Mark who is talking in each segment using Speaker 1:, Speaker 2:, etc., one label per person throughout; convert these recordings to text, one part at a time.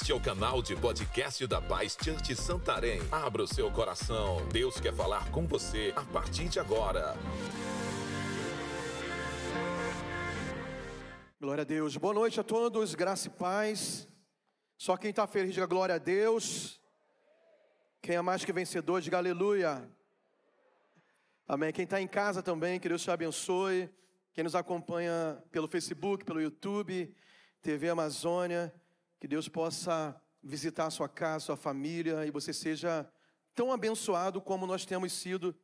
Speaker 1: Este é o canal de podcast da Paz Church Santarém. Abra o seu coração. Deus quer falar com você a partir de agora.
Speaker 2: Glória a Deus. Boa noite a todos, graça e paz. Só quem está feliz diga glória a Deus. Quem é mais que vencedor, diga aleluia. Amém. Quem está em casa também, que Deus te abençoe. Quem nos acompanha pelo Facebook, pelo YouTube, TV Amazônia, que Deus possa visitar a sua casa, sua família e você seja tão abençoado como nós temos sido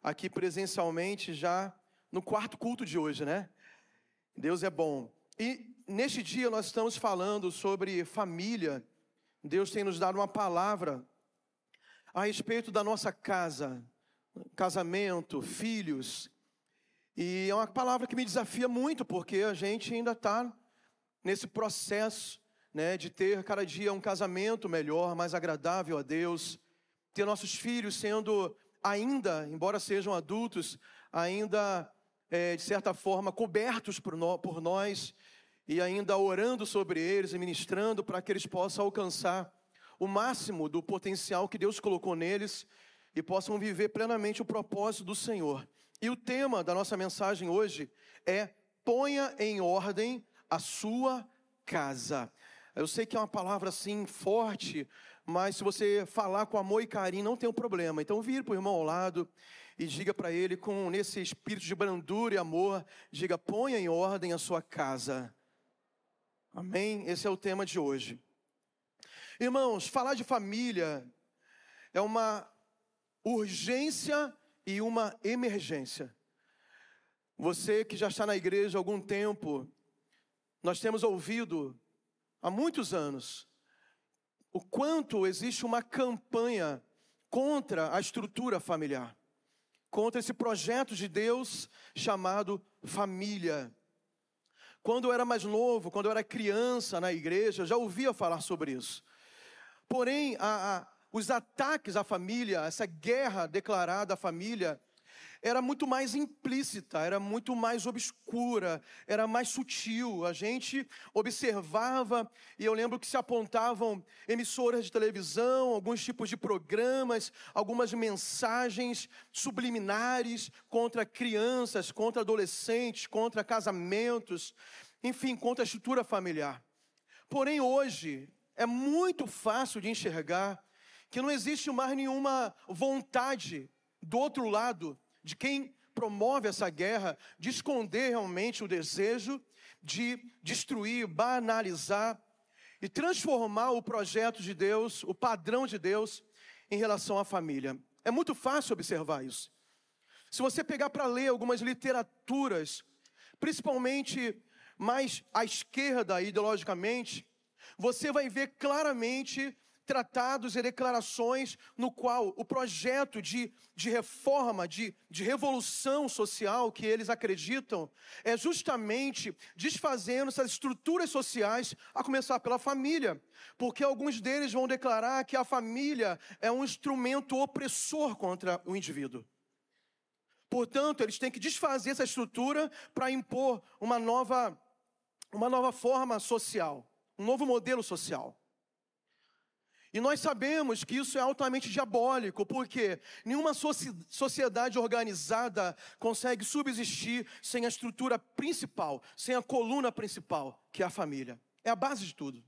Speaker 2: aqui presencialmente já no quarto culto de hoje, né? Deus é bom. E neste dia nós estamos falando sobre família. Deus tem nos dado uma palavra a respeito da nossa casa, casamento, filhos. E é uma palavra que me desafia muito, porque a gente ainda está nesse processo né, de ter cada dia um casamento melhor, mais agradável a Deus, ter nossos filhos sendo ainda, embora sejam adultos, ainda é, de certa forma cobertos por, no, por nós e ainda orando sobre eles e ministrando para que eles possam alcançar o máximo do potencial que Deus colocou neles e possam viver plenamente o propósito do Senhor. E o tema da nossa mensagem hoje é: ponha em ordem a sua casa. Eu sei que é uma palavra assim forte, mas se você falar com amor e carinho, não tem um problema. Então vire para o irmão ao lado e diga para ele, com nesse espírito de brandura e amor, diga: ponha em ordem a sua casa. Amém? Esse é o tema de hoje. Irmãos, falar de família é uma urgência e uma emergência. Você que já está na igreja há algum tempo, nós temos ouvido há muitos anos o quanto existe uma campanha contra a estrutura familiar, contra esse projeto de Deus chamado família. Quando eu era mais novo, quando eu era criança na igreja, já ouvia falar sobre isso. Porém, a, a, os ataques à família, essa guerra declarada à família, era muito mais implícita, era muito mais obscura, era mais sutil. A gente observava, e eu lembro que se apontavam emissoras de televisão, alguns tipos de programas, algumas mensagens subliminares contra crianças, contra adolescentes, contra casamentos, enfim, contra a estrutura familiar. Porém, hoje, é muito fácil de enxergar que não existe mais nenhuma vontade do outro lado de quem promove essa guerra, de esconder realmente o desejo de destruir, banalizar e transformar o projeto de Deus, o padrão de Deus, em relação à família. É muito fácil observar isso. Se você pegar para ler algumas literaturas, principalmente mais à esquerda ideologicamente, você vai ver claramente tratados e declarações no qual o projeto de, de reforma, de, de revolução social que eles acreditam, é justamente desfazendo essas estruturas sociais, a começar pela família. Porque alguns deles vão declarar que a família é um instrumento opressor contra o indivíduo. Portanto, eles têm que desfazer essa estrutura para impor uma nova, uma nova forma social, um novo modelo social. E nós sabemos que isso é altamente diabólico, porque nenhuma sociedade organizada consegue subsistir sem a estrutura principal, sem a coluna principal, que é a família. É a base de tudo.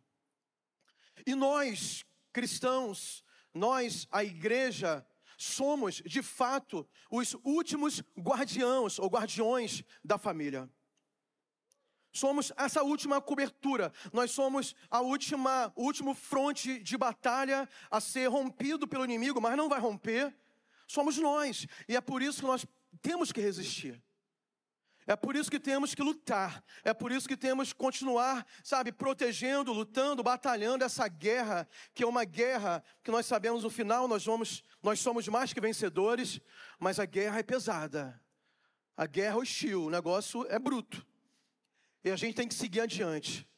Speaker 2: E nós, cristãos, nós, a igreja, somos, de fato, os últimos guardiãos ou guardiões da família. Somos essa última cobertura. Nós somos a última, o último fronte de batalha a ser rompido pelo inimigo, mas não vai romper. Somos nós. E é por isso que nós temos que resistir. É por isso que temos que lutar. É por isso que temos que continuar, sabe, protegendo, lutando, batalhando essa guerra, que é uma guerra que nós sabemos no final nós vamos, nós somos mais que vencedores, mas a guerra é pesada. A guerra é hostil, o negócio é bruto. E a gente tem que seguir adiante.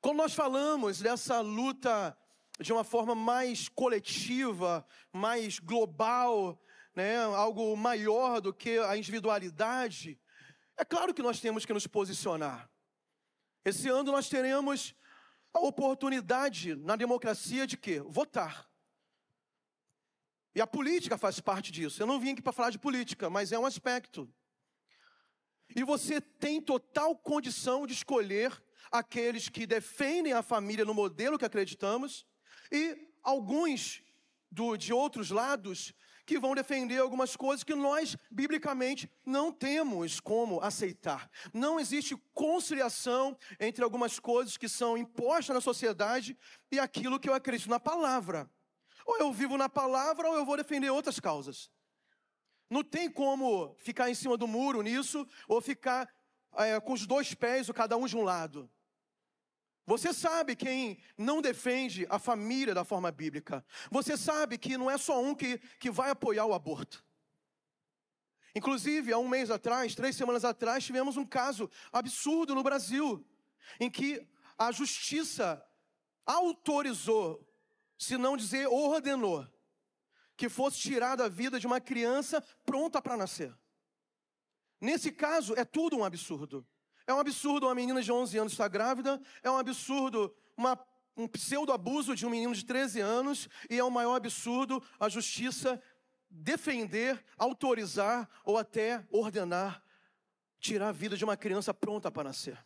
Speaker 2: Quando nós falamos dessa luta de uma forma mais coletiva, mais global, né, algo maior do que a individualidade, é claro que nós temos que nos posicionar. Esse ano nós teremos a oportunidade na democracia de quê? Votar. E a política faz parte disso. Eu não vim aqui para falar de política, mas é um aspecto. E você tem total condição de escolher aqueles que defendem a família no modelo que acreditamos e alguns do, de outros lados que vão defender algumas coisas que nós, biblicamente, não temos como aceitar. Não existe conciliação entre algumas coisas que são impostas na sociedade e aquilo que eu acredito na palavra. Ou eu vivo na palavra ou eu vou defender outras causas. Não tem como ficar em cima do muro nisso ou ficar é, com os dois pés, ou cada um de um lado. Você sabe quem não defende a família da forma bíblica. Você sabe que não é só um que, que vai apoiar o aborto. Inclusive, há um mês atrás, três semanas atrás, tivemos um caso absurdo no Brasil, em que a justiça autorizou, se não dizer ordenou, que fosse tirada a vida de uma criança pronta para nascer. Nesse caso, é tudo um absurdo. É um absurdo uma menina de 11 anos estar grávida, é um absurdo uma, um pseudo-abuso de um menino de 13 anos, e é o um maior absurdo a justiça defender, autorizar ou até ordenar tirar a vida de uma criança pronta para nascer.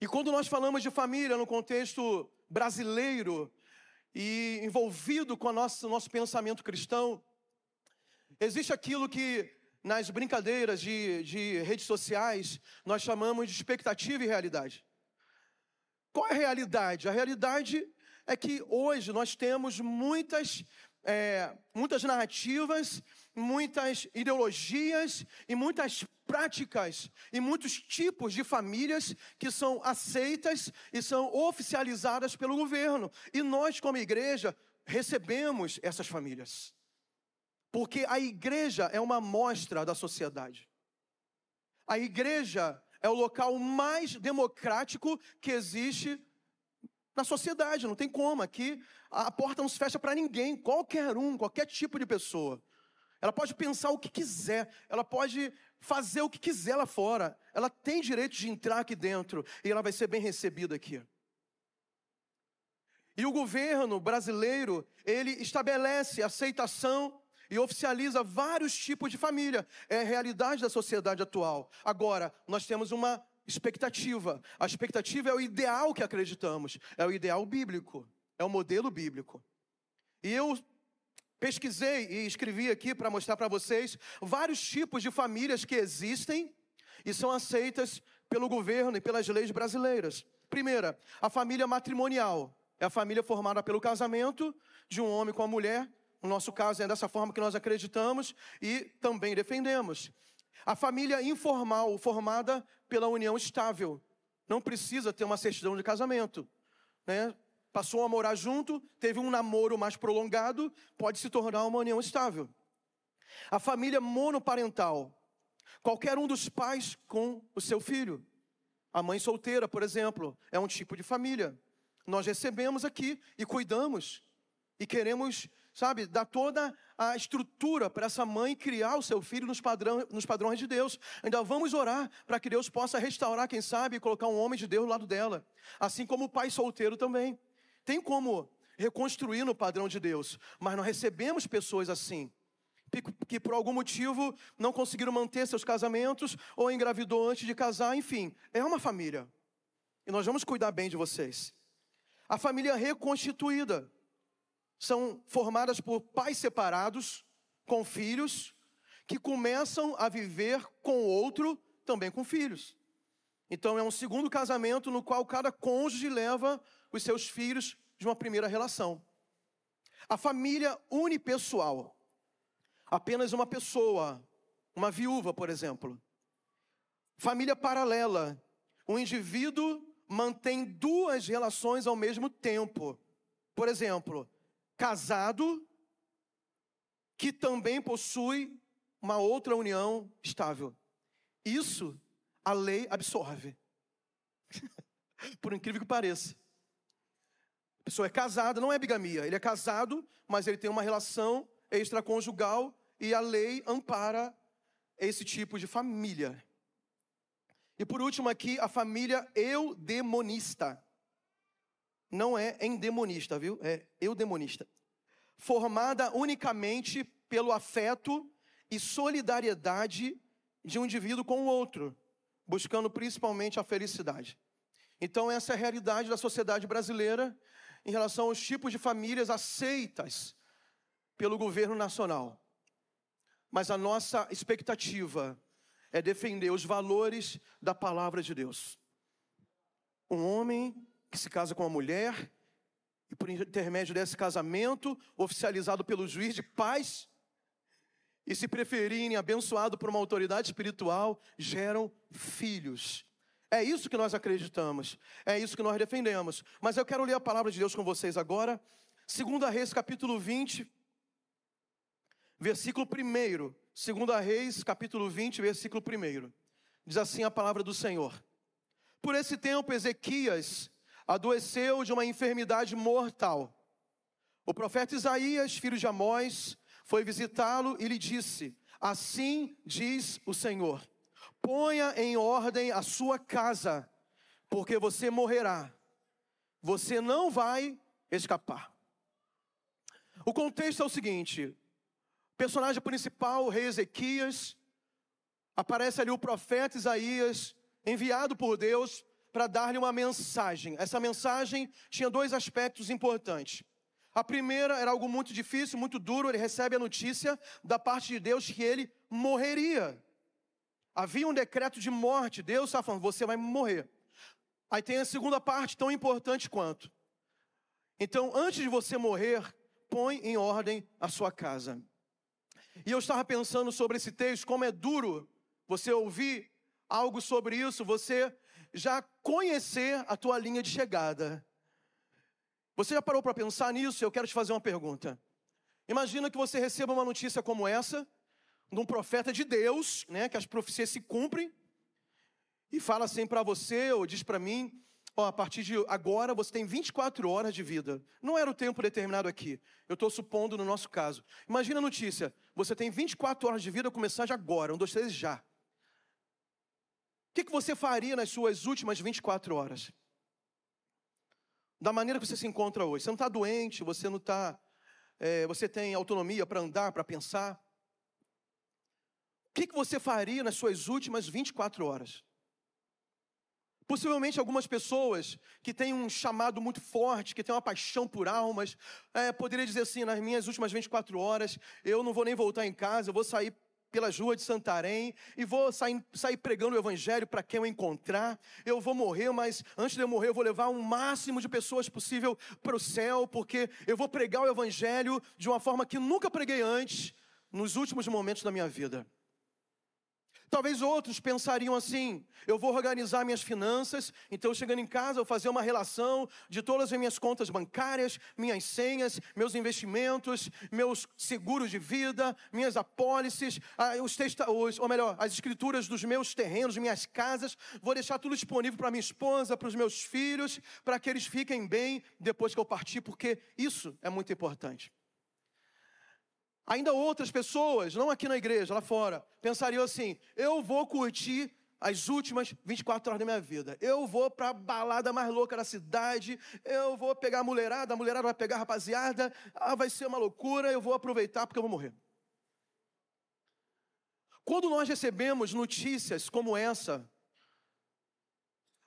Speaker 2: E quando nós falamos de família no contexto brasileiro e envolvido com o nosso, nosso pensamento cristão, existe aquilo que nas brincadeiras de, de redes sociais, nós chamamos de expectativa e realidade. Qual é a realidade? A realidade é que hoje nós temos muitas, é, muitas narrativas, muitas ideologias e muitas práticas e muitos tipos de famílias que são aceitas e são oficializadas pelo governo. E nós, como igreja, recebemos essas famílias. Porque a igreja é uma amostra da sociedade. A igreja é o local mais democrático que existe na sociedade, não tem como. Aqui a porta não se fecha para ninguém, qualquer um, qualquer tipo de pessoa. Ela pode pensar o que quiser, ela pode fazer o que quiser lá fora. Ela tem direito de entrar aqui dentro e ela vai ser bem recebida aqui. E o governo brasileiro, ele estabelece aceitação e oficializa vários tipos de família. É a realidade da sociedade atual. Agora, nós temos uma expectativa. A expectativa é o ideal que acreditamos, é o ideal bíblico, é o modelo bíblico. E eu pesquisei e escrevi aqui para mostrar para vocês vários tipos de famílias que existem e são aceitas pelo governo e pelas leis brasileiras. Primeira, a família matrimonial. É a família formada pelo casamento de um homem com a mulher no nosso caso, é dessa forma que nós acreditamos e também defendemos. A família informal, formada pela união estável, não precisa ter uma certidão de casamento. Né? Passou a morar junto, teve um namoro mais prolongado, pode se tornar uma união estável. A família monoparental, qualquer um dos pais com o seu filho. A mãe solteira, por exemplo, é um tipo de família. Nós recebemos aqui e cuidamos e queremos sabe, dar toda a estrutura para essa mãe criar o seu filho nos, padrão, nos padrões de Deus. Ainda vamos orar para que Deus possa restaurar, quem sabe, e colocar um homem de Deus do lado dela. Assim como o pai solteiro também. Tem como reconstruir no padrão de Deus, mas nós recebemos pessoas assim. Que por algum motivo não conseguiram manter seus casamentos ou engravidou antes de casar, enfim, é uma família. E nós vamos cuidar bem de vocês. A família reconstituída são formadas por pais separados, com filhos, que começam a viver com outro, também com filhos. Então é um segundo casamento no qual cada cônjuge leva os seus filhos de uma primeira relação. A família unipessoal. Apenas uma pessoa, uma viúva, por exemplo. Família paralela. Um indivíduo mantém duas relações ao mesmo tempo. Por exemplo, casado que também possui uma outra união estável. Isso a lei absorve. Por incrível que pareça. Pessoa é casada, não é bigamia, ele é casado, mas ele tem uma relação extraconjugal e a lei ampara esse tipo de família. E por último aqui, a família eudemonista. Não é endemonista, viu? É eudemonista. Formada unicamente pelo afeto e solidariedade de um indivíduo com o outro, buscando principalmente a felicidade. Então, essa é a realidade da sociedade brasileira em relação aos tipos de famílias aceitas pelo governo nacional. Mas a nossa expectativa é defender os valores da palavra de Deus. Um homem que se casa com uma mulher, e por intermédio desse casamento, oficializado pelo juiz de paz, e se preferirem abençoado por uma autoridade espiritual, geram filhos. É isso que nós acreditamos, é isso que nós defendemos. Mas eu quero ler a palavra de Deus com vocês agora. 2 Reis, capítulo 20, versículo 1. 2 Reis, capítulo 20, versículo 1. Diz assim a palavra do Senhor. Por esse tempo, Ezequias adoeceu de uma enfermidade mortal. O profeta Isaías, filho de Amós, foi visitá-lo e lhe disse: Assim diz o Senhor Ponha em ordem a sua casa, porque você morrerá. Você não vai escapar. O contexto é o seguinte: personagem principal, o rei Ezequias, aparece ali o profeta Isaías, enviado por Deus para dar-lhe uma mensagem. Essa mensagem tinha dois aspectos importantes. A primeira era algo muito difícil, muito duro. Ele recebe a notícia da parte de Deus que ele morreria. Havia um decreto de morte. Deus está falando, você vai morrer. Aí tem a segunda parte, tão importante quanto. Então, antes de você morrer, põe em ordem a sua casa. E eu estava pensando sobre esse texto, como é duro você ouvir algo sobre isso, você já conhecer a tua linha de chegada. Você já parou para pensar nisso? Eu quero te fazer uma pergunta. Imagina que você receba uma notícia como essa, de um profeta de Deus, né, que as profecias se cumprem, e fala assim para você, ou diz para mim, ó, a partir de agora você tem 24 horas de vida. Não era o tempo determinado aqui. Eu estou supondo no nosso caso. Imagina a notícia: você tem 24 horas de vida, começar de agora, um, dois, três, já. O que, que você faria nas suas últimas 24 horas? Da maneira que você se encontra hoje. Você não está doente, você não está. É, você tem autonomia para andar, para pensar que, que você faria nas suas últimas 24 horas? Possivelmente algumas pessoas que têm um chamado muito forte, que têm uma paixão por almas, é, poderia dizer assim: nas minhas últimas 24 horas, eu não vou nem voltar em casa, eu vou sair pelas ruas de Santarém e vou sair, sair pregando o Evangelho para quem eu encontrar. Eu vou morrer, mas antes de eu morrer, eu vou levar o máximo de pessoas possível para o céu, porque eu vou pregar o Evangelho de uma forma que nunca preguei antes, nos últimos momentos da minha vida. Talvez outros pensariam assim: eu vou organizar minhas finanças, então chegando em casa eu vou fazer uma relação de todas as minhas contas bancárias, minhas senhas, meus investimentos, meus seguros de vida, minhas apólices, os, testa, os ou melhor, as escrituras dos meus terrenos, minhas casas, vou deixar tudo disponível para minha esposa, para os meus filhos, para que eles fiquem bem depois que eu partir, porque isso é muito importante. Ainda outras pessoas, não aqui na igreja, lá fora, pensariam assim: eu vou curtir as últimas 24 horas da minha vida. Eu vou para a balada mais louca da cidade, eu vou pegar a mulherada, a mulherada vai pegar a rapaziada, ah, vai ser uma loucura, eu vou aproveitar porque eu vou morrer. Quando nós recebemos notícias como essa,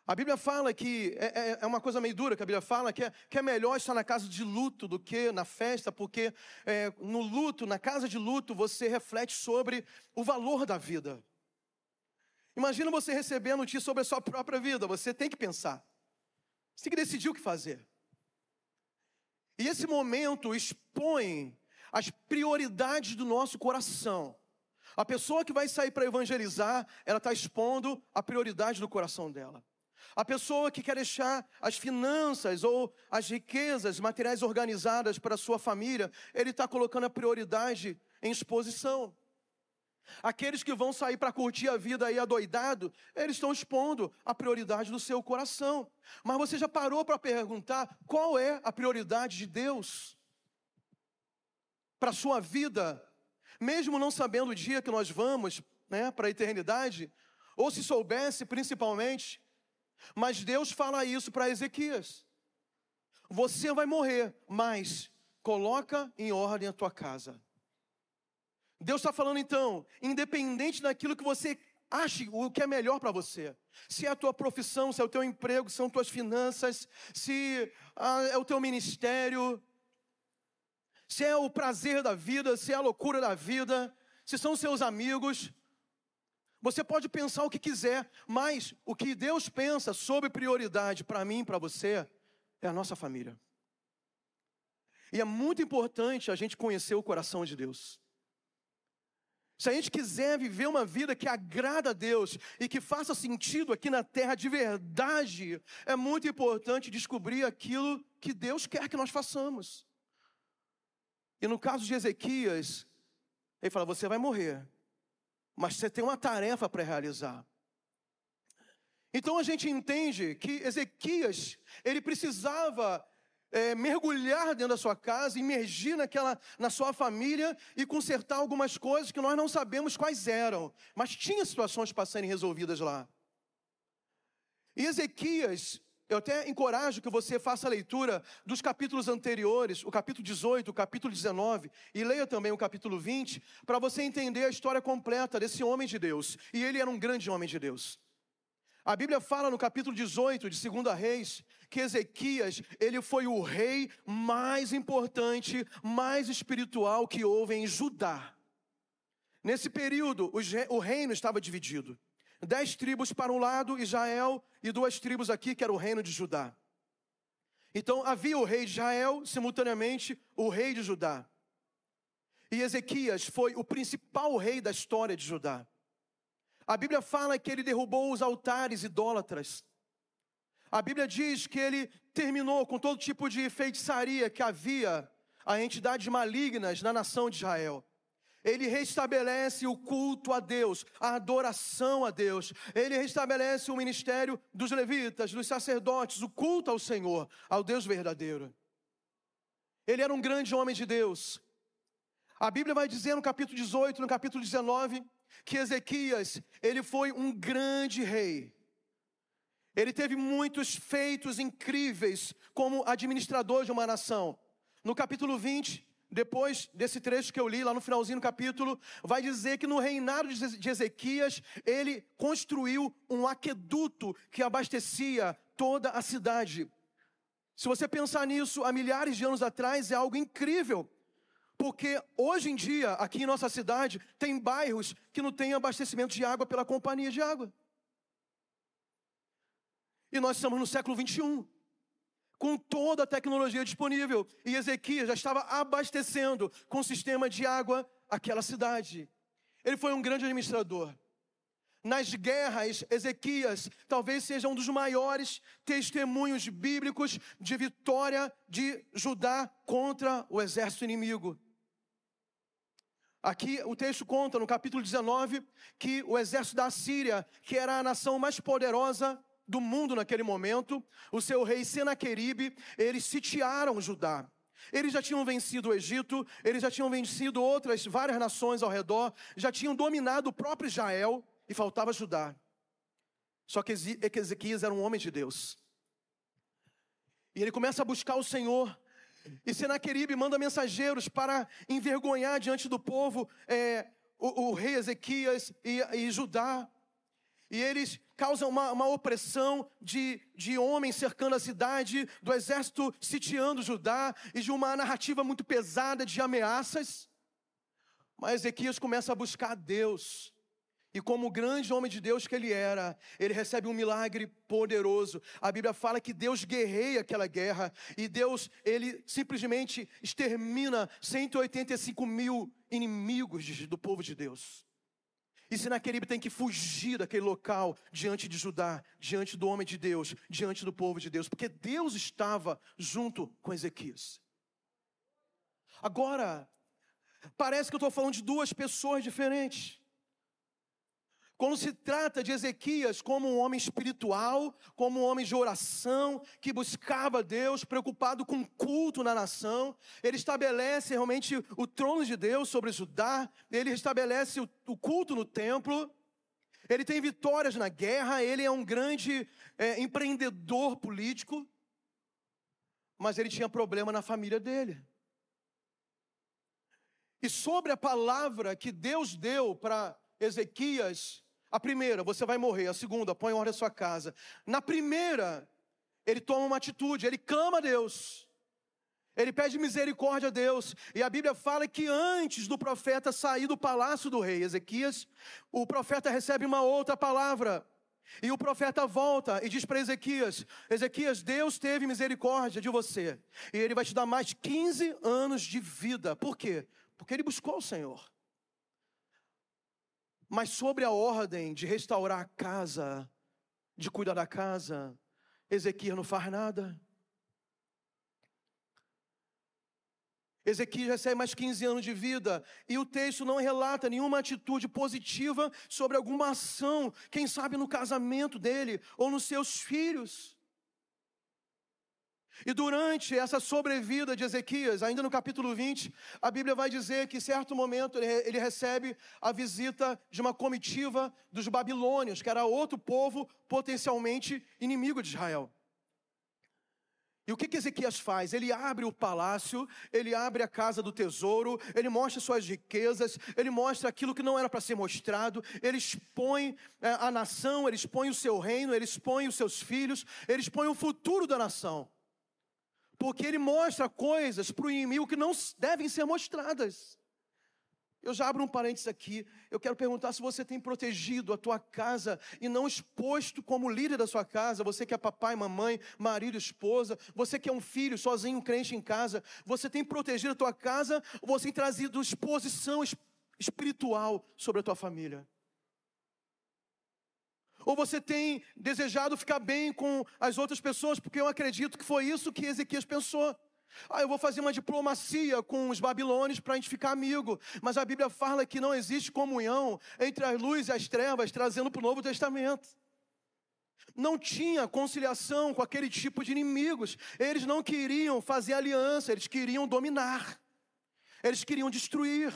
Speaker 2: a Bíblia fala que é, é, é, uma coisa meio dura que a Bíblia fala que é, que é melhor estar na casa de luto do que na festa, porque é, no luto, na casa de luto, você reflete sobre o valor da vida. Imagina você receber a notícia sobre a sua própria vida, você tem que pensar, você tem que decidir o que fazer. E esse momento expõe as prioridades do nosso coração. A pessoa que vai sair para evangelizar, ela está expondo a prioridade do coração dela. A pessoa que quer deixar as finanças ou as riquezas materiais organizadas para sua família, ele está colocando a prioridade em exposição. Aqueles que vão sair para curtir a vida aí adoidado, eles estão expondo a prioridade do seu coração. Mas você já parou para perguntar qual é a prioridade de Deus para a sua vida? Mesmo não sabendo o dia que nós vamos né, para a eternidade, ou se soubesse principalmente, mas Deus fala isso para Ezequias. Você vai morrer, mas coloca em ordem a tua casa. Deus está falando então, independente daquilo que você ache o que é melhor para você. Se é a tua profissão, se é o teu emprego, se são tuas finanças, se ah, é o teu ministério, se é o prazer da vida, se é a loucura da vida, se são seus amigos. Você pode pensar o que quiser, mas o que Deus pensa sobre prioridade para mim e para você é a nossa família. E é muito importante a gente conhecer o coração de Deus. Se a gente quiser viver uma vida que agrada a Deus e que faça sentido aqui na terra de verdade, é muito importante descobrir aquilo que Deus quer que nós façamos. E no caso de Ezequias, ele fala: Você vai morrer, mas você tem uma tarefa para realizar. Então a gente entende que Ezequias, ele precisava é, mergulhar dentro da sua casa, imergir naquela, na sua família e consertar algumas coisas que nós não sabemos quais eram, mas tinha situações para serem resolvidas lá. E Ezequias, eu até encorajo que você faça a leitura dos capítulos anteriores, o capítulo 18, o capítulo 19, e leia também o capítulo 20, para você entender a história completa desse homem de Deus. E ele era um grande homem de Deus. A Bíblia fala no capítulo 18 de 2 Reis que Ezequias, ele foi o rei mais importante, mais espiritual que houve em Judá. Nesse período, o reino estava dividido. Dez tribos para um lado, Israel, e duas tribos aqui, que era o reino de Judá. Então havia o rei de Israel, simultaneamente o rei de Judá. E Ezequias foi o principal rei da história de Judá. A Bíblia fala que ele derrubou os altares idólatras. A Bíblia diz que ele terminou com todo tipo de feitiçaria que havia a entidades malignas na nação de Israel. Ele restabelece o culto a Deus, a adoração a Deus. Ele restabelece o ministério dos levitas, dos sacerdotes, o culto ao Senhor, ao Deus verdadeiro. Ele era um grande homem de Deus. A Bíblia vai dizer no capítulo 18, no capítulo 19, que Ezequias, ele foi um grande rei. Ele teve muitos feitos incríveis como administrador de uma nação. No capítulo 20, depois desse trecho que eu li, lá no finalzinho do capítulo, vai dizer que no reinado de Ezequias, ele construiu um aqueduto que abastecia toda a cidade. Se você pensar nisso, há milhares de anos atrás, é algo incrível. Porque hoje em dia, aqui em nossa cidade, tem bairros que não têm abastecimento de água pela companhia de água. E nós estamos no século 21, com toda a tecnologia disponível. E Ezequias já estava abastecendo com sistema de água aquela cidade. Ele foi um grande administrador. Nas guerras, Ezequias talvez seja um dos maiores testemunhos bíblicos de vitória de Judá contra o exército inimigo. Aqui o texto conta, no capítulo 19, que o exército da Síria, que era a nação mais poderosa do mundo naquele momento, o seu rei Senaqueribe, eles sitiaram Judá. Eles já tinham vencido o Egito, eles já tinham vencido outras várias nações ao redor, já tinham dominado o próprio Israel e faltava Judá. Só que Ezequias era um homem de Deus. E ele começa a buscar o Senhor e Senaqueribe manda mensageiros para envergonhar diante do povo é, o, o, rei Ezequias e, e, Judá. E eles causam uma, uma opressão de, de homens cercando a cidade, do exército sitiando Judá, e de uma narrativa muito pesada de ameaças. Mas Ezequias começa a buscar Deus. E como grande homem de Deus que ele era, ele recebe um milagre poderoso. A Bíblia fala que Deus guerreia aquela guerra e Deus, ele simplesmente extermina 185 mil inimigos do povo de Deus. E Senaqueribe tem que fugir daquele local diante de Judá, diante do homem de Deus, diante do povo de Deus, porque Deus estava junto com Ezequias. Agora, parece que eu estou falando de duas pessoas diferentes. Quando se trata de Ezequias como um homem espiritual, como um homem de oração, que buscava Deus, preocupado com culto na nação, ele estabelece realmente o trono de Deus sobre Judá, ele estabelece o, culto no templo. Ele tem vitórias na guerra, ele é um grande é, empreendedor político, mas ele tinha problema na família dele. E sobre a palavra que Deus deu para Ezequias, a primeira, você vai morrer. A segunda, põe em ordem a sua casa. Na primeira, ele toma uma atitude, ele clama a Deus. Ele pede misericórdia a Deus. E a Bíblia fala que antes do profeta sair do palácio do rei Ezequias, o profeta recebe uma outra palavra. E o profeta volta e diz para Ezequias: Ezequias, Deus teve misericórdia de você. E ele vai te dar mais 15 anos de vida. Por quê? Porque ele buscou o Senhor. Mas sobre a ordem de restaurar a casa, de cuidar da casa, Ezequias não faz nada. Ezequias recebe mais 15 anos de vida e o texto não relata nenhuma atitude positiva sobre alguma ação, quem sabe no casamento dele ou nos seus filhos. E durante essa sobrevida de Ezequias, ainda no capítulo 20, a Bíblia vai dizer que, em certo momento, ele, recebe a visita de uma comitiva dos babilônios, que era outro povo potencialmente inimigo de Israel. E o que, que Ezequias faz? Ele abre o palácio, ele abre a casa do tesouro, ele mostra suas riquezas, ele mostra aquilo que não era para ser mostrado, ele expõe é, a nação, ele expõe o seu reino, ele expõe os seus filhos, ele expõe o futuro da nação porque ele mostra coisas para o inimigo que não devem ser mostradas. Eu já abro um parênteses aqui. Eu quero perguntar se você tem protegido a tua casa e não exposto como líder da sua casa. Você que é papai, mamãe, marido, esposa. Você que é um filho sozinho, crente em casa. Você tem protegido a tua casa ou você tem trazido exposição espiritual sobre a tua família? Ou você tem desejado ficar bem com as outras pessoas, porque eu acredito que foi isso que Ezequias pensou. Ah, eu vou fazer uma diplomacia com os babilônios para a gente ficar amigo. Mas a Bíblia fala que não existe comunhão entre a luz e as trevas, trazendo para o Novo Testamento. Não tinha conciliação com aquele tipo de inimigos. Eles não queriam fazer aliança, eles queriam dominar. Eles queriam destruir.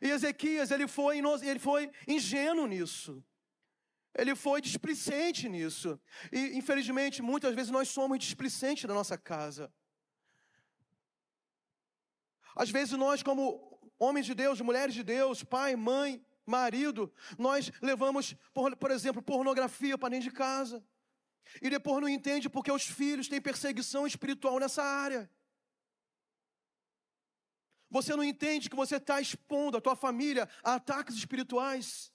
Speaker 2: E Ezequias, ele foi, ele foi ingênuo nisso. Ele foi displicente nisso. E, infelizmente, muitas vezes nós somos displicentes na nossa casa. Às vezes nós, como homens de Deus, mulheres de Deus, pai, mãe, marido, nós levamos, por, por exemplo, pornografia para dentro de casa. E depois não entende porque os filhos têm perseguição espiritual nessa área. Você não entende que você está expondo a tua família a ataques espirituais.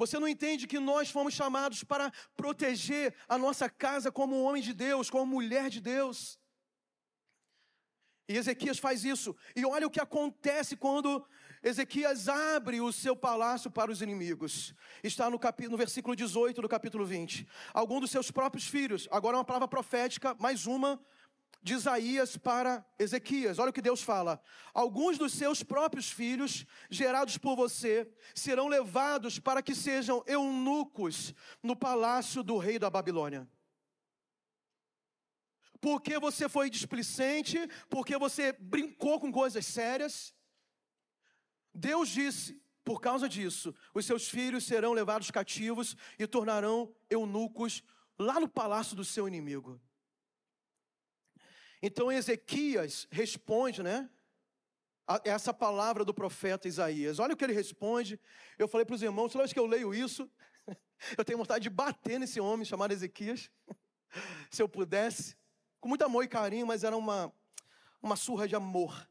Speaker 2: Você não entende que nós fomos chamados para proteger a nossa casa como homem de Deus, como mulher de Deus. E Ezequias faz isso. E olha o que acontece quando Ezequias abre o seu palácio para os inimigos. Está no, capítulo, no versículo 18 do capítulo 20. Algum dos seus próprios filhos, agora uma palavra profética, mais uma, de Isaías para Ezequias. Olha o que Deus fala: alguns dos seus próprios filhos, gerados por você, serão levados para que sejam eunucos no palácio do rei da Babilônia. Porque você foi displicente, porque você brincou com coisas sérias. Deus disse: por causa disso, os seus filhos serão levados cativos e tornarão eunucos lá no palácio do seu inimigo. Então Ezequias responde, né? essa palavra do profeta Isaías. Olha o que ele responde. Eu falei para os irmãos, toda vez que eu leio isso, eu tenho vontade de bater nesse homem chamado Ezequias. Se eu pudesse, com muito amor e carinho, mas era uma, uma surra de amor.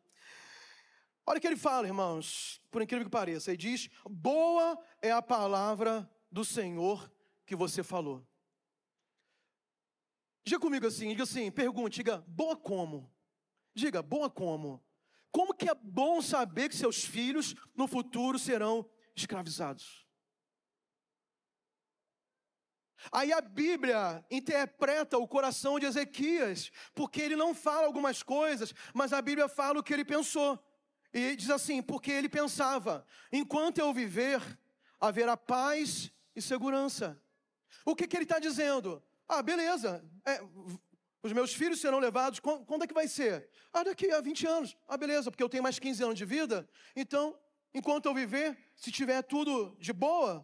Speaker 2: Olha o que ele fala, irmãos, por incrível que pareça. Ele diz: Boa é a palavra do Senhor que você falou. Diga comigo assim, diga assim, pergunte, diga, boa como? Diga, boa como? Como que é bom saber que seus filhos no futuro serão escravizados? Aí a Bíblia interpreta o coração de Ezequias, porque ele não fala algumas coisas, mas a Bíblia fala o que ele pensou. E diz assim: porque ele pensava, enquanto eu viver, haverá paz e segurança. O que, que ele está dizendo? Ah, beleza. É, os meus filhos serão levados. Quando, é que vai ser? Ah, daqui a 20 anos. Ah, beleza, porque eu tenho mais 15 anos de vida. Então, enquanto eu viver, se tiver tudo de boa,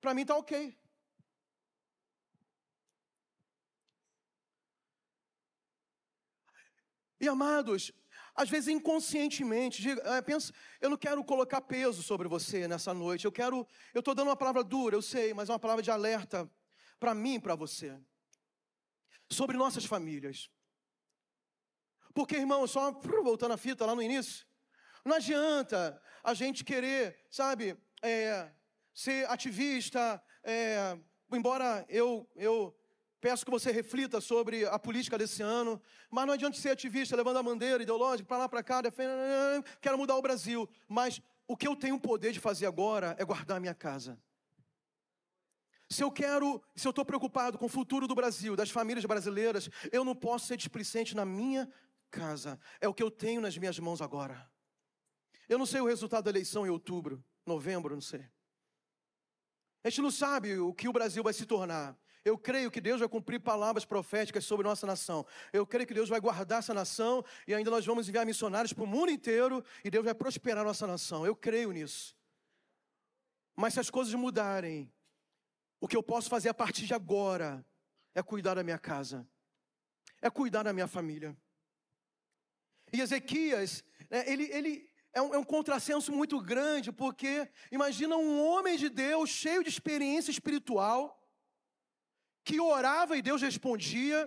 Speaker 2: para mim tá ok. E amados, às vezes inconscientemente, diga, é, pensa, eu não quero colocar peso sobre você nessa noite. Eu quero, eu estou dando uma palavra dura, eu sei, mas é uma palavra de alerta para mim e para você. Sobre nossas famílias. Porque, irmão, só voltando a fita lá no início, não adianta a gente querer, sabe, é, ser ativista, é, embora eu, eu Peço que você reflita sobre a política desse ano. Mas não adianta ser ativista, levando a bandeira ideológica para lá, para cá, defendendo, quero mudar o Brasil. Mas o que eu tenho o poder de fazer agora é guardar a minha casa. Se eu quero, se eu estou preocupado com o futuro do Brasil, das famílias brasileiras, eu não posso ser displicente na minha casa. É o que eu tenho nas minhas mãos agora. Eu não sei o resultado da eleição em outubro, novembro, não sei. A gente não sabe o que o Brasil vai se tornar. Eu creio que Deus vai cumprir palavras proféticas sobre nossa nação. Eu creio que Deus vai guardar essa nação e ainda nós vamos enviar missionários para o mundo inteiro e Deus vai prosperar nossa nação. Eu creio nisso. Mas se as coisas mudarem, o que eu posso fazer a partir de agora é cuidar da minha casa, é cuidar da minha família. E Ezequias, né, ele, ele é um, é um contrassenso muito grande, porque imagina um homem de Deus cheio de experiência espiritual que orava e Deus respondia,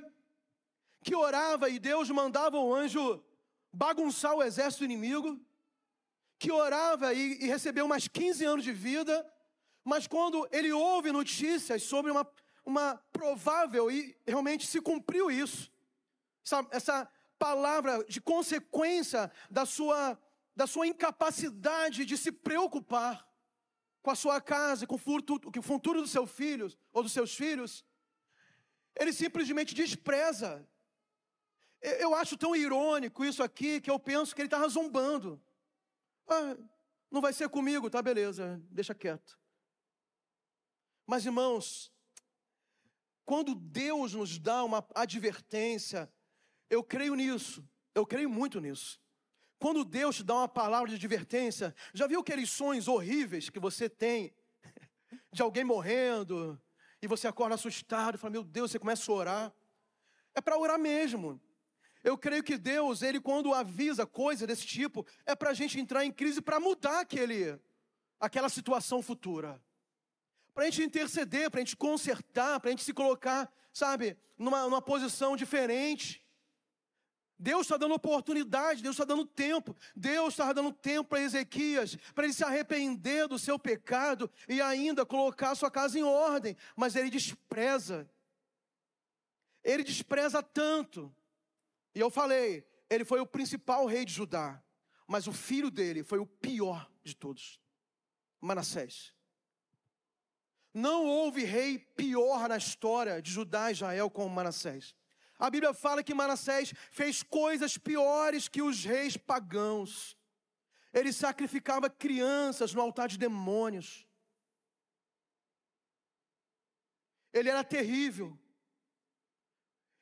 Speaker 2: que orava e Deus mandava o anjo bagunçar o exército inimigo, que orava e, e recebeu mais 15 anos de vida, mas quando ele ouve notícias sobre uma, uma provável, e realmente se cumpriu isso, essa, essa palavra de consequência da sua, da sua incapacidade de se preocupar com a sua casa, com o futuro, com o futuro dos seus filhos ou dos seus filhos, ele simplesmente despreza. Eu acho tão irônico isso aqui que eu penso que ele está zombando. Ah, não vai ser comigo, tá beleza, deixa quieto. Mas irmãos, quando Deus nos dá uma advertência, eu creio nisso, eu creio muito nisso. Quando Deus te dá uma palavra de advertência, já viu aqueles sonhos horríveis que você tem de alguém morrendo, e você acorda assustado e fala: Meu Deus, você começa a orar. É para orar mesmo. Eu creio que Deus, Ele quando avisa coisa desse tipo, é para a gente entrar em crise para mudar aquele, aquela situação futura. Para a gente interceder, para a gente consertar, para a gente se colocar, sabe, numa, numa posição diferente. Deus está dando oportunidade, Deus está dando tempo. Deus está dando tempo para Ezequias, para ele se arrepender do seu pecado e ainda colocar sua casa em ordem. Mas ele despreza. Ele despreza tanto. E eu falei, ele foi o principal rei de Judá, mas o filho dele foi o pior de todos Manassés. Não houve rei pior na história de Judá e Israel como Manassés. A Bíblia fala que Manassés fez coisas piores que os reis pagãos. Ele sacrificava crianças no altar de demônios. Ele era terrível.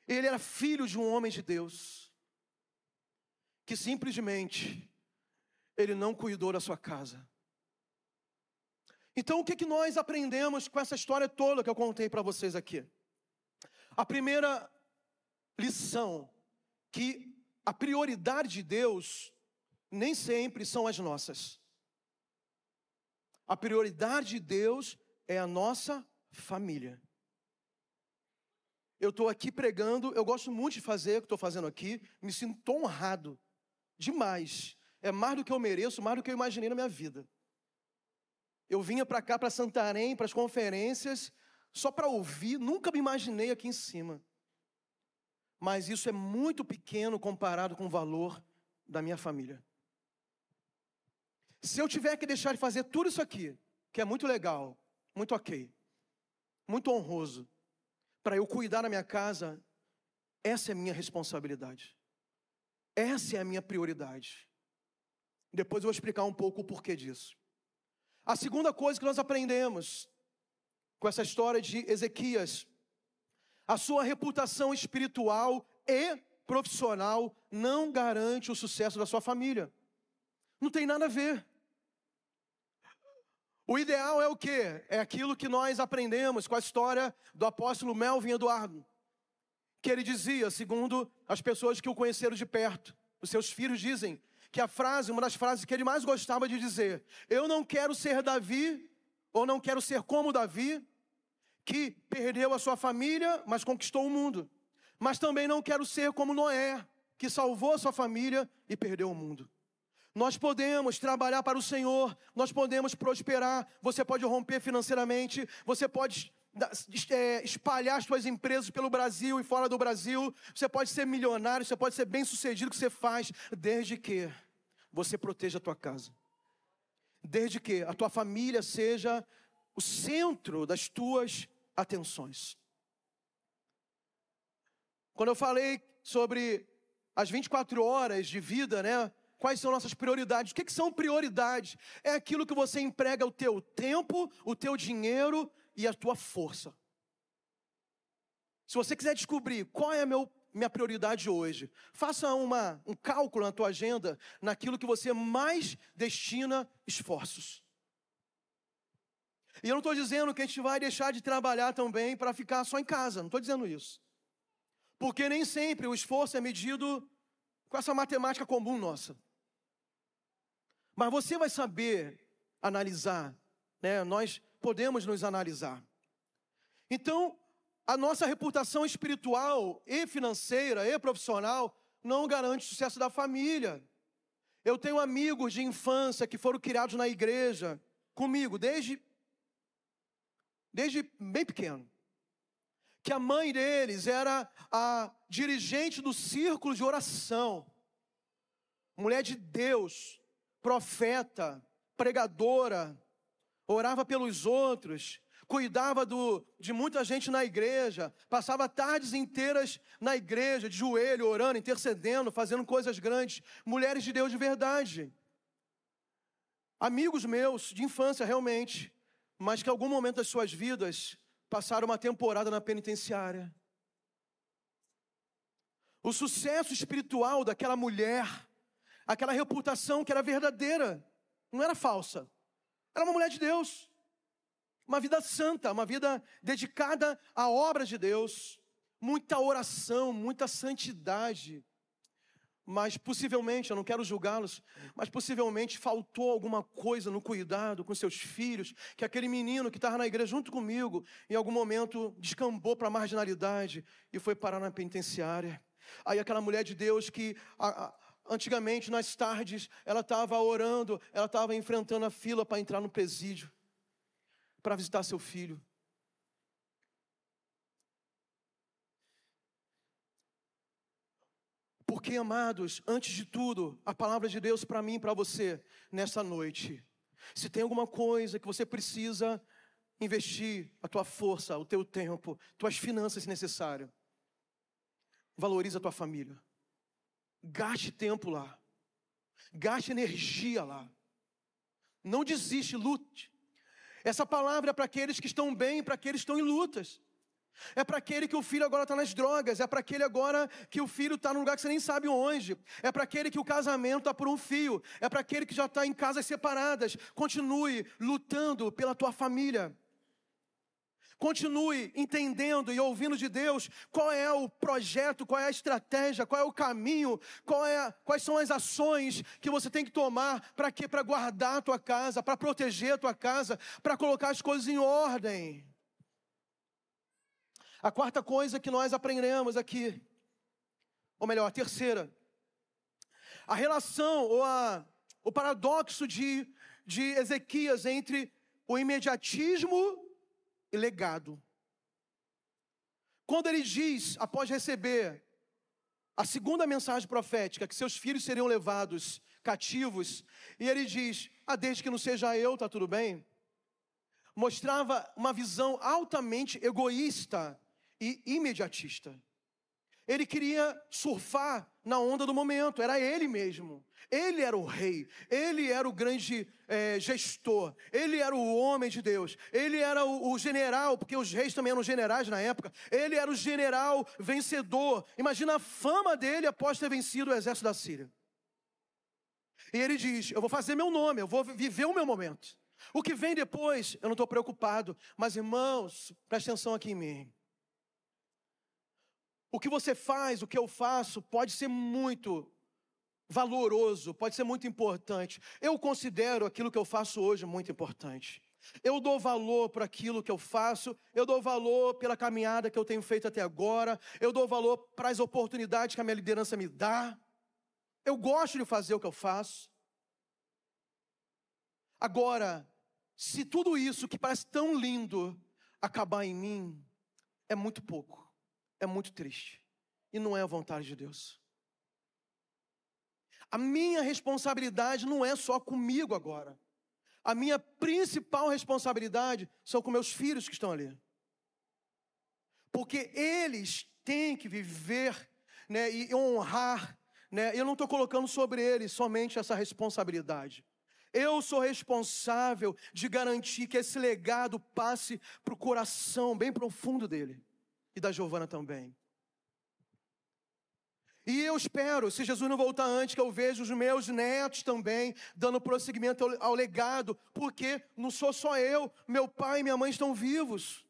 Speaker 2: Ele era filho de um homem de Deus, que simplesmente ele não cuidou da sua casa. Então, o que, que nós aprendemos com essa história toda que eu contei para vocês aqui? A primeira lição que a prioridade de Deus nem sempre são as nossas. A prioridade de Deus é a nossa família. Eu estou aqui pregando, eu gosto muito de fazer o que estou fazendo aqui, me sinto honrado demais. É mais do que eu mereço, mais do que eu imaginei na minha vida. Eu vinha para cá, para Santarém, para as conferências, só para ouvir, nunca me imaginei aqui em cima mas isso é muito pequeno comparado com o valor da minha família. Se eu tiver que deixar de fazer tudo isso aqui, que é muito legal, muito ok, muito honroso, para eu cuidar da minha casa, essa é a minha responsabilidade. Essa é a minha prioridade. Depois eu vou explicar um pouco o porquê disso. A segunda coisa que nós aprendemos com essa história de Ezequias a sua reputação espiritual e profissional não garante o sucesso da sua família. Não tem nada a ver. O ideal é o quê? É aquilo que nós aprendemos com a história do apóstolo Melvin Eduardo, que ele dizia, segundo as pessoas que o conheceram de perto, os seus filhos dizem que a frase, uma das frases que ele mais gostava de dizer, eu não quero ser Davi, ou não quero ser como Davi, que perdeu a sua família, mas conquistou o mundo. Mas também não quero ser como Noé, que salvou a sua família e perdeu o mundo. Nós podemos trabalhar para o Senhor, nós podemos prosperar, você pode romper financeiramente, você pode é, espalhar as suas empresas pelo Brasil e fora do Brasil, você pode ser milionário, você pode ser bem sucedido, que você faz, desde que você proteja a tua casa. Desde que a tua família seja o centro das tuas atenções. Quando eu falei sobre as 24 horas de vida, né? Quais são nossas prioridades? O que, que são prioridades? É aquilo que você emprega o teu tempo, o teu dinheiro e a tua força. Se você quiser descobrir qual é a meu, minha prioridade hoje, faça uma, um cálculo na tua agenda naquilo que você mais destina esforços. E eu não estou dizendo que a gente vai deixar de trabalhar também para ficar só em casa, não estou dizendo isso. Porque nem sempre o esforço é medido com essa matemática comum nossa. Mas você vai saber analisar, né? Nós podemos nos analisar. Então, a nossa reputação espiritual e financeira e profissional não garante o sucesso da família. Eu tenho amigos de infância que foram criados na igreja comigo desde desde bem pequeno. Que a mãe deles era a dirigente do círculo de oração. Mulher de Deus, profeta, pregadora, orava pelos outros, cuidava do, de muita gente na igreja, passava tardes inteiras na igreja, de joelho, orando, intercedendo, fazendo coisas grandes. Mulheres de Deus de verdade. Amigos meus de infância, realmente, mas que em algum momento das suas vidas passaram uma temporada na penitenciária. O sucesso espiritual daquela mulher, aquela reputação que era verdadeira, não era falsa. Era uma mulher de Deus. Uma vida santa, uma vida dedicada à obra de Deus, muita oração, muita santidade mas possivelmente, eu não quero julgá-los, mas possivelmente faltou alguma coisa no cuidado com seus filhos, que aquele menino que estava na igreja junto comigo, em algum momento descambou para a marginalidade e foi parar na penitenciária. Aí aquela mulher de Deus que a, a, antigamente, nas tardes, ela estava orando, ela estava enfrentando a fila para entrar no presídio, para visitar seu filho. Porque, amados, antes de tudo, a palavra de Deus para mim e para você nessa noite. Se tem alguma coisa que você precisa investir a tua força, o teu tempo, tuas finanças se necessário, valorize a tua família. Gaste tempo lá. Gaste energia lá. Não desiste, lute. Essa palavra é para aqueles que estão bem, para aqueles que estão em lutas. É para aquele que o filho agora está nas drogas. É para aquele agora que o filho está num lugar que você nem sabe onde. É para aquele que o casamento está por um fio. É para aquele que já está em casas separadas. Continue lutando pela tua família. Continue entendendo e ouvindo de Deus qual é o projeto, qual é a estratégia, qual é o caminho, é, quais são as ações que você tem que tomar para quê? Para guardar a tua casa, para proteger a tua casa, para colocar as coisas em ordem. A quarta coisa que nós aprendemos aqui, ou melhor, a terceira, a relação ou a, o paradoxo de, de Ezequias entre o imediatismo legado. Quando ele diz, após receber a segunda mensagem profética, que seus filhos seriam levados cativos, e ele diz: Ah, desde que não seja eu, tá tudo bem. Mostrava uma visão altamente egoísta e imediatista. Ele queria surfar na onda do momento, era ele mesmo. Ele era o rei, ele era o grande é, gestor, ele era o homem de Deus, ele era o, o, general, porque os reis também eram generais na época. Ele era o general vencedor. Imagina a fama dele após ter vencido o exército da Síria. E ele diz: Eu vou fazer meu nome, eu vou viver o meu momento. O que vem depois, eu não estou preocupado. Mas, irmãos, preste atenção aqui em mim. O que você faz, o que eu faço, pode ser muito valoroso, pode ser muito importante. Eu considero aquilo que eu faço hoje muito importante. Eu dou valor para aquilo que eu faço, eu dou valor pela caminhada que eu tenho feito até agora, eu dou valor para as oportunidades que a minha liderança me dá. Eu gosto de fazer o que eu faço. Agora, se tudo isso que parece tão lindo acabar em mim, é muito pouco, é muito triste, e não é a vontade de Deus. A minha responsabilidade não é só comigo agora. A minha principal responsabilidade são com meus filhos que estão ali. Porque eles têm que viver né, e honrar. Né, eu não estou colocando sobre eles somente essa responsabilidade. Eu sou responsável de garantir que esse legado passe para o coração bem profundo dele e da Giovana também. E eu espero, se Jesus não voltar antes, que eu veja os meus netos também dando prosseguimento ao, legado, porque não sou só eu, meu pai e minha mãe estão vivos.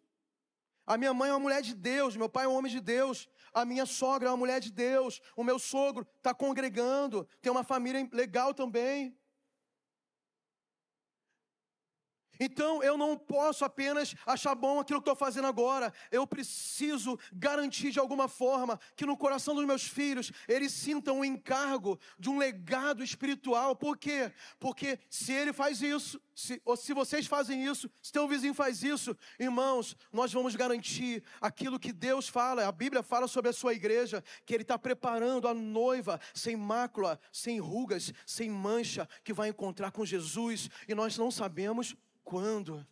Speaker 2: A minha mãe é uma mulher de Deus, meu pai é um homem de Deus, a minha sogra é uma mulher de Deus, o meu sogro está congregando, tem uma família legal também. Então eu não posso apenas achar bom aquilo que estou fazendo agora, eu preciso garantir de alguma forma que no coração dos meus filhos eles sintam o encargo de um legado espiritual. Por quê? Porque se ele faz isso, se, ou se vocês fazem isso, se teu vizinho faz isso, irmãos, nós vamos garantir aquilo que Deus fala, a Bíblia fala sobre a sua igreja, que Ele está preparando a noiva sem mácula, sem rugas, sem mancha, que vai encontrar com Jesus, e nós não sabemos quando?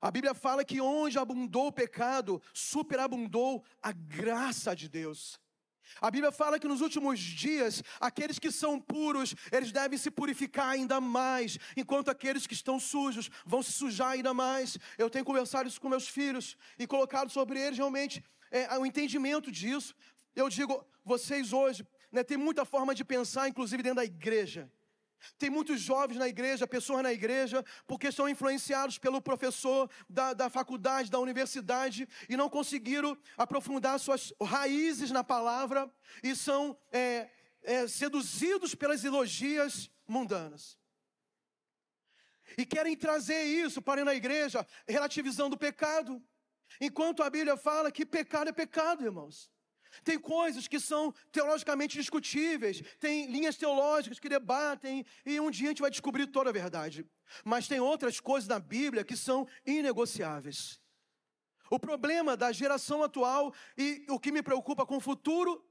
Speaker 2: A Bíblia fala que onde abundou o pecado, superabundou a graça de Deus. A Bíblia fala que nos últimos dias, aqueles que são puros, eles devem se purificar ainda mais, enquanto aqueles que estão sujos vão se sujar ainda mais. Eu tenho conversado isso com meus filhos e colocado sobre eles realmente é, o entendimento disso. Eu digo, vocês hoje, né, tem muita forma de pensar, inclusive dentro da igreja. Tem muitos jovens na igreja, pessoas na igreja, porque são influenciados pelo professor da, da faculdade, da universidade, e não conseguiram aprofundar suas raízes na palavra, e são é, é, seduzidos pelas elogias mundanas. E querem trazer isso para na igreja, relativizando o pecado. Enquanto a Bíblia fala que pecado é pecado, irmãos. Tem coisas que são teologicamente discutíveis, tem linhas teológicas que debatem, e um dia a gente vai descobrir toda a verdade. Mas tem outras coisas na Bíblia que são inegociáveis. O problema da geração atual e o que me preocupa com o futuro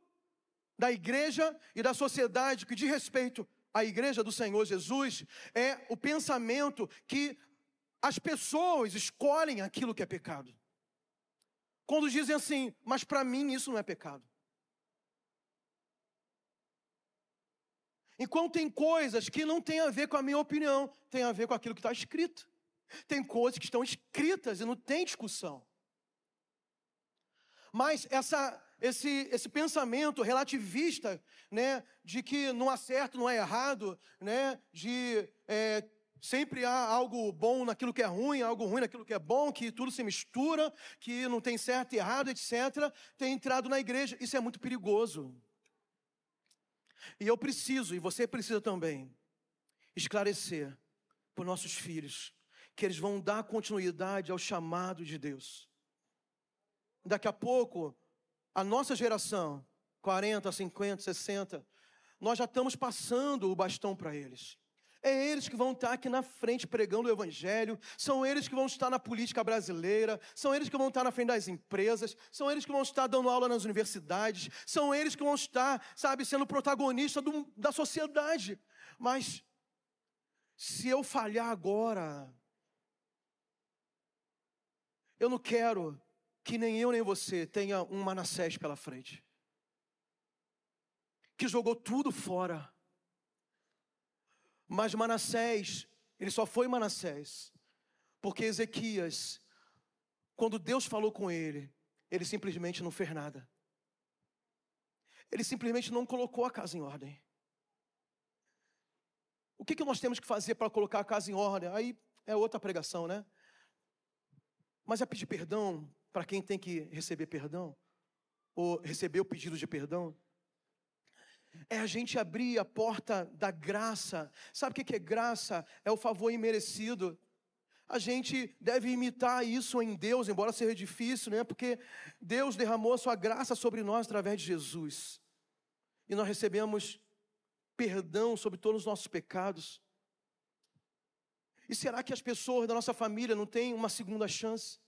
Speaker 2: da igreja e da sociedade que diz respeito à igreja do Senhor Jesus é o pensamento que as pessoas escolhem aquilo que é pecado. Quando dizem assim, mas para mim isso não é pecado. Enquanto tem coisas que não têm a ver com a minha opinião, tem a ver com aquilo que está escrito. Tem coisas que estão escritas e não tem discussão. Mas essa, esse, esse pensamento relativista, né, de que não há certo, não é errado, né, de é, Sempre há algo bom naquilo que é ruim, algo ruim naquilo que é bom, que tudo se mistura, que não tem certo e errado, etc. Tem entrado na igreja. Isso é muito perigoso. E eu preciso, e você precisa também, esclarecer para os nossos filhos que eles vão dar continuidade ao chamado de Deus. Daqui a pouco, a nossa geração, 40, 50, 60, nós já estamos passando o bastão para eles. É eles que vão estar aqui na frente pregando o Evangelho, são eles que vão estar na política brasileira, são eles que vão estar na frente das empresas, são eles que vão estar dando aula nas universidades, são eles que vão estar, sabe, sendo protagonista do, da sociedade. Mas, se eu falhar agora, eu não quero que nem eu nem você tenha um Manassés pela frente, que jogou tudo fora mas Manassés, ele só foi Manassés, porque Ezequias, quando Deus falou com ele, ele simplesmente não fez nada. Ele simplesmente não colocou a casa em ordem. O que, que nós temos que fazer para colocar a casa em ordem? Aí é outra pregação, né? Mas é pedir perdão para quem tem que receber perdão, ou receber o pedido de perdão. É a gente abrir a porta da graça. Sabe o que é graça? É o favor imerecido. A gente deve imitar isso em Deus, embora seja difícil, né? Porque Deus derramou a sua graça sobre nós através de Jesus. E nós recebemos perdão sobre todos os nossos pecados. E será que as pessoas da nossa família não têm uma segunda chance?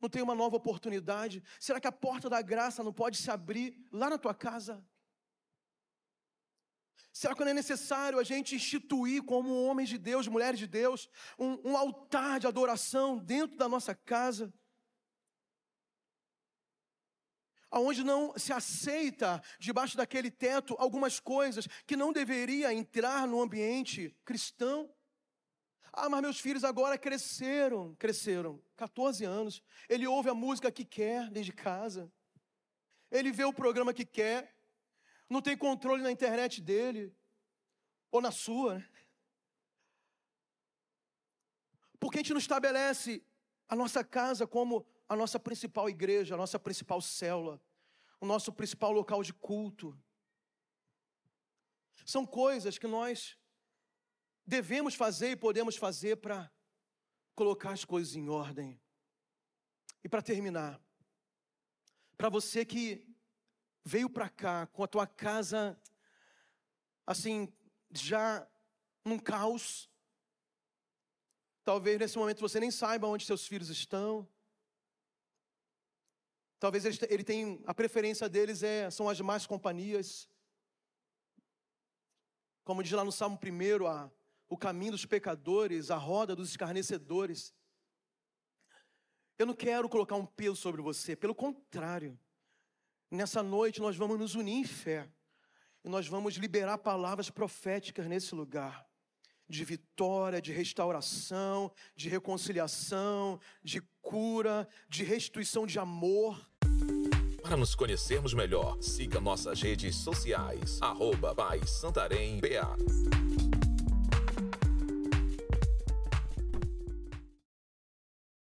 Speaker 2: Não tem uma nova oportunidade? Será que a porta da graça não pode se abrir lá na tua casa? Será que não é necessário a gente instituir, como homens de Deus, mulheres de Deus, um, um altar de adoração dentro da nossa casa? Aonde não se aceita, debaixo daquele teto, algumas coisas que não deveria entrar no ambiente cristão? Ah, mas meus filhos agora cresceram, cresceram, 14 anos. Ele ouve a música que quer desde casa. Ele vê o programa que quer não tem controle na internet dele, ou na sua. Né? Porque a gente não estabelece a nossa casa como a nossa principal igreja, a nossa principal célula, o nosso principal local de culto. São coisas que nós devemos fazer e podemos fazer para colocar as coisas em ordem. E para terminar, para você que veio para cá com a tua casa assim, já num caos. Talvez nesse momento você nem saiba onde seus filhos estão. Talvez ele, ele a preferência deles é, são as más companhias. Como diz lá no Salmo 1, a, o caminho dos pecadores, a roda dos escarnecedores. Eu não quero colocar um peso sobre você, pelo contrário. Nessa noite nós vamos nos unir em fé. E nós vamos liberar palavras proféticas nesse lugar. De vitória, de restauração, de reconciliação, de cura, de restituição de amor.
Speaker 1: Para nos conhecermos melhor, siga nossas redes sociais. Arroba Santarém BA.